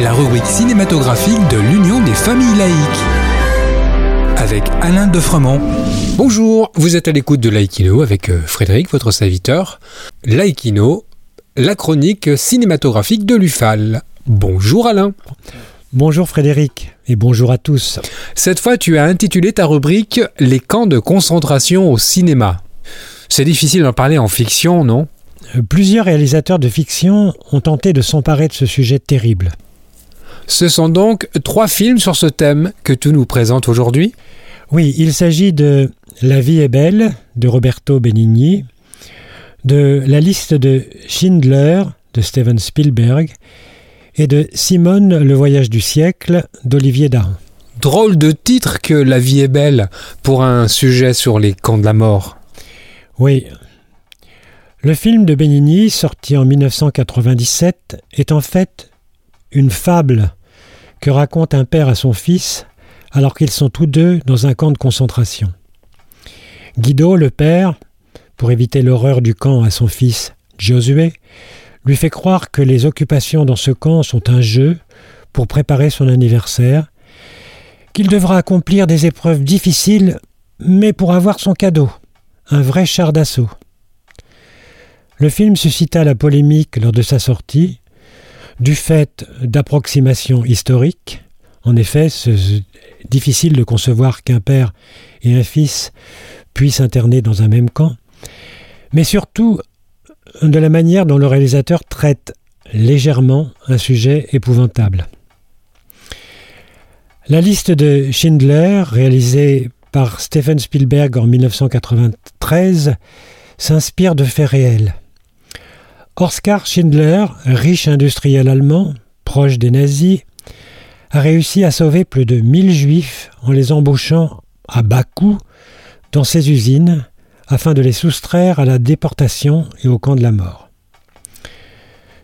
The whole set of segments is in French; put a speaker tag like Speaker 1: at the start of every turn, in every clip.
Speaker 1: La rubrique cinématographique de l'Union des familles laïques. Avec Alain Defremont. Bonjour, vous êtes à l'écoute de Laïkino avec euh, Frédéric, votre serviteur. Laïkino, la chronique cinématographique de l'UFAL. Bonjour Alain.
Speaker 2: Bonjour Frédéric et bonjour à tous.
Speaker 1: Cette fois, tu as intitulé ta rubrique Les camps de concentration au cinéma. C'est difficile d'en parler en fiction, non?
Speaker 2: Plusieurs réalisateurs de fiction ont tenté de s'emparer de ce sujet terrible.
Speaker 1: Ce sont donc trois films sur ce thème que tu nous présentes aujourd'hui
Speaker 2: Oui, il s'agit de La vie est belle de Roberto Benigni, de La liste de Schindler de Steven Spielberg et de Simone le voyage du siècle d'Olivier Dahan.
Speaker 1: Drôle de titre que La vie est belle pour un sujet sur les camps de la mort.
Speaker 2: Oui. Le film de Benigni, sorti en 1997, est en fait une fable que raconte un père à son fils alors qu'ils sont tous deux dans un camp de concentration. Guido, le père, pour éviter l'horreur du camp à son fils Josué, lui fait croire que les occupations dans ce camp sont un jeu pour préparer son anniversaire, qu'il devra accomplir des épreuves difficiles, mais pour avoir son cadeau, un vrai char d'assaut. Le film suscita la polémique lors de sa sortie, du fait d'approximations historiques. En effet, c'est difficile de concevoir qu'un père et un fils puissent interner dans un même camp, mais surtout de la manière dont le réalisateur traite légèrement un sujet épouvantable. La liste de Schindler, réalisée par Steven Spielberg en 1993, s'inspire de faits réels. Oskar Schindler, riche industriel allemand, proche des nazis, a réussi à sauver plus de 1000 juifs en les embauchant à bas coût dans ses usines afin de les soustraire à la déportation et au camp de la mort.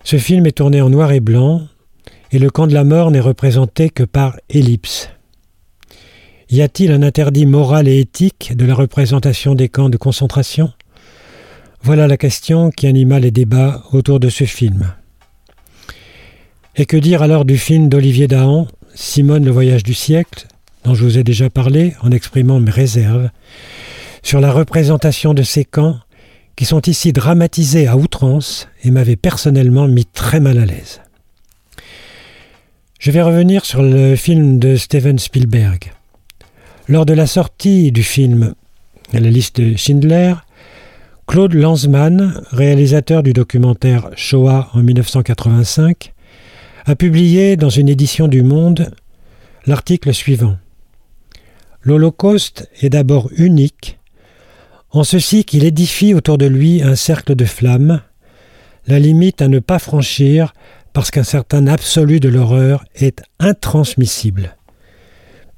Speaker 2: Ce film est tourné en noir et blanc et le camp de la mort n'est représenté que par ellipse. Y a-t-il un interdit moral et éthique de la représentation des camps de concentration? Voilà la question qui anima les débats autour de ce film. Et que dire alors du film d'Olivier Dahan, Simone le voyage du siècle, dont je vous ai déjà parlé en exprimant mes réserves, sur la représentation de ces camps qui sont ici dramatisés à outrance et m'avaient personnellement mis très mal à l'aise. Je vais revenir sur le film de Steven Spielberg. Lors de la sortie du film la liste de Schindler, Claude Lanzmann, réalisateur du documentaire Shoah en 1985, a publié dans une édition du Monde l'article suivant. L'Holocauste est d'abord unique, en ceci qu'il édifie autour de lui un cercle de flammes, la limite à ne pas franchir parce qu'un certain absolu de l'horreur est intransmissible.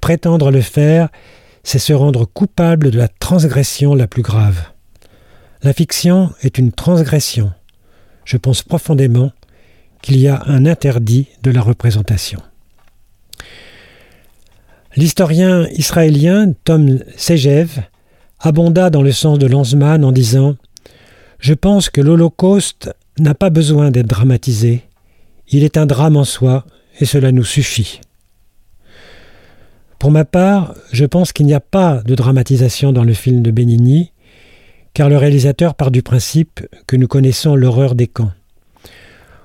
Speaker 2: Prétendre le faire, c'est se rendre coupable de la transgression la plus grave. La fiction est une transgression. Je pense profondément qu'il y a un interdit de la représentation. L'historien israélien Tom Segev abonda dans le sens de Lanzmann en disant Je pense que l'Holocauste n'a pas besoin d'être dramatisé. Il est un drame en soi et cela nous suffit. Pour ma part, je pense qu'il n'y a pas de dramatisation dans le film de Benigni, car le réalisateur part du principe que nous connaissons l'horreur des camps.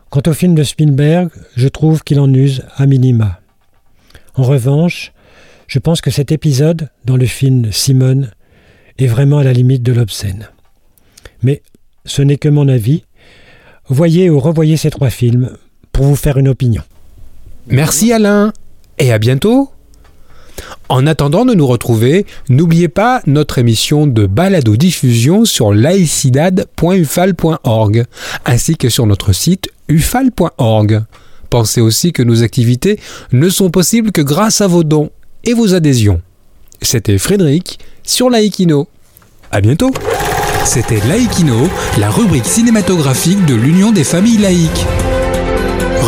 Speaker 2: Quant au film de Spielberg, je trouve qu'il en use à minima. En revanche, je pense que cet épisode, dans le film Simone, est vraiment à la limite de l'obscène. Mais ce n'est que mon avis. Voyez ou revoyez ces trois films pour vous faire une opinion.
Speaker 1: Merci Alain et à bientôt. En attendant de nous retrouver, n'oubliez pas notre émission de balado diffusion sur laicidad.ufal.org ainsi que sur notre site ufal.org. Pensez aussi que nos activités ne sont possibles que grâce à vos dons et vos adhésions. C'était Frédéric sur Laïkino. À bientôt. C'était Laïkino, la rubrique cinématographique de l'Union des familles laïques.